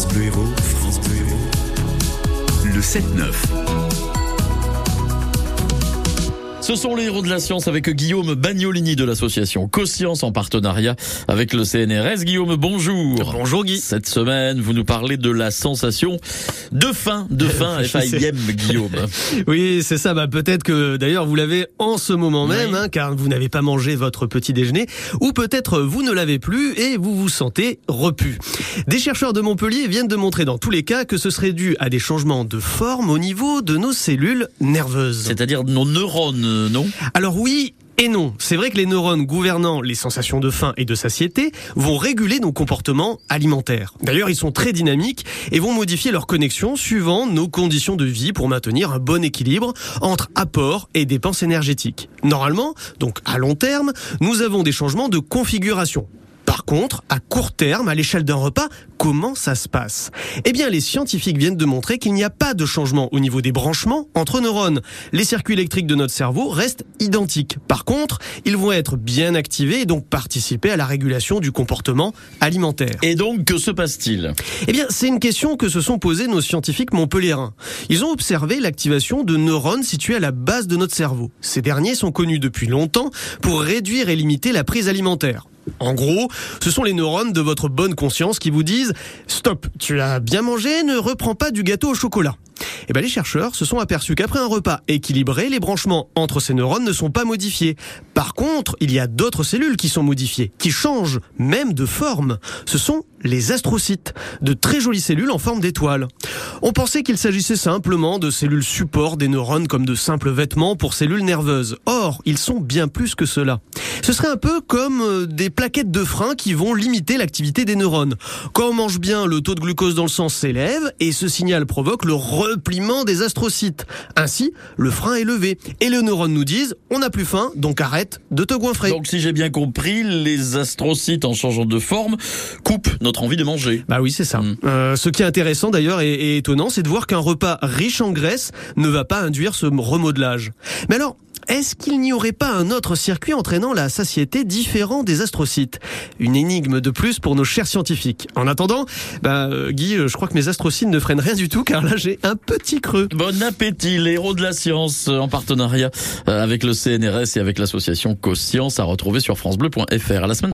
France Bleu Héros, France Bleu Héros, le 7-9. Ce sont les héros de la science avec Guillaume Bagnolini de l'association CoScience en partenariat avec le CNRS. Guillaume, bonjour. Bonjour Guy. Cette semaine, vous nous parlez de la sensation de faim, de faim, F-A-I-M, Guillaume. Oui, c'est ça. Bah, peut-être que d'ailleurs vous l'avez en ce moment même, hein, car vous n'avez pas mangé votre petit déjeuner, ou peut-être vous ne l'avez plus et vous vous sentez repu. Des chercheurs de Montpellier viennent de montrer dans tous les cas que ce serait dû à des changements de forme au niveau de nos cellules nerveuses. C'est-à-dire nos neurones non? Alors oui, et non, c'est vrai que les neurones gouvernant les sensations de faim et de satiété vont réguler nos comportements alimentaires. D'ailleurs, ils sont très dynamiques et vont modifier leurs connexions suivant nos conditions de vie pour maintenir un bon équilibre entre apport et dépenses énergétiques. Normalement, donc à long terme, nous avons des changements de configuration. Par contre, à court terme, à l'échelle d'un repas, comment ça se passe? Eh bien, les scientifiques viennent de montrer qu'il n'y a pas de changement au niveau des branchements entre neurones. Les circuits électriques de notre cerveau restent identiques. Par contre, ils vont être bien activés et donc participer à la régulation du comportement alimentaire. Et donc, que se passe-t-il? Eh bien, c'est une question que se sont posées nos scientifiques montpelliérains. Ils ont observé l'activation de neurones situés à la base de notre cerveau. Ces derniers sont connus depuis longtemps pour réduire et limiter la prise alimentaire. En gros, ce sont les neurones de votre bonne conscience qui vous disent Stop, tu as bien mangé, ne reprends pas du gâteau au chocolat. Eh ben, les chercheurs se sont aperçus qu'après un repas équilibré, les branchements entre ces neurones ne sont pas modifiés. Par contre, il y a d'autres cellules qui sont modifiées, qui changent même de forme. Ce sont les astrocytes, de très jolies cellules en forme d'étoile. On pensait qu'il s'agissait simplement de cellules support des neurones comme de simples vêtements pour cellules nerveuses. Or, ils sont bien plus que cela. Ce serait un peu comme euh, des plaquettes de frein qui vont limiter l'activité des neurones. Quand on mange bien, le taux de glucose dans le sang s'élève et ce signal provoque le repliement des astrocytes. Ainsi, le frein est levé et les neurones nous disent on n'a plus faim, donc arrête de te goinfrer. Donc si j'ai bien compris, les astrocytes en changeant de forme coupent notre envie de manger. Bah oui, c'est ça. Mm. Euh, ce qui est intéressant d'ailleurs et, et étonnant, c'est de voir qu'un repas riche en graisse ne va pas induire ce remodelage. Mais alors, est-ce qu'il n'y aurait pas un autre circuit entraînant la satiété différent des astrocytes Une énigme de plus pour nos chers scientifiques. En attendant, bah, euh, Guy, euh, je crois que mes astrocytes ne freinent rien du tout car là j'ai un petit creux. Bon appétit, les héros de la science en partenariat avec le CNRS et avec l'association CoScience à retrouver sur francebleu.fr. À la semaine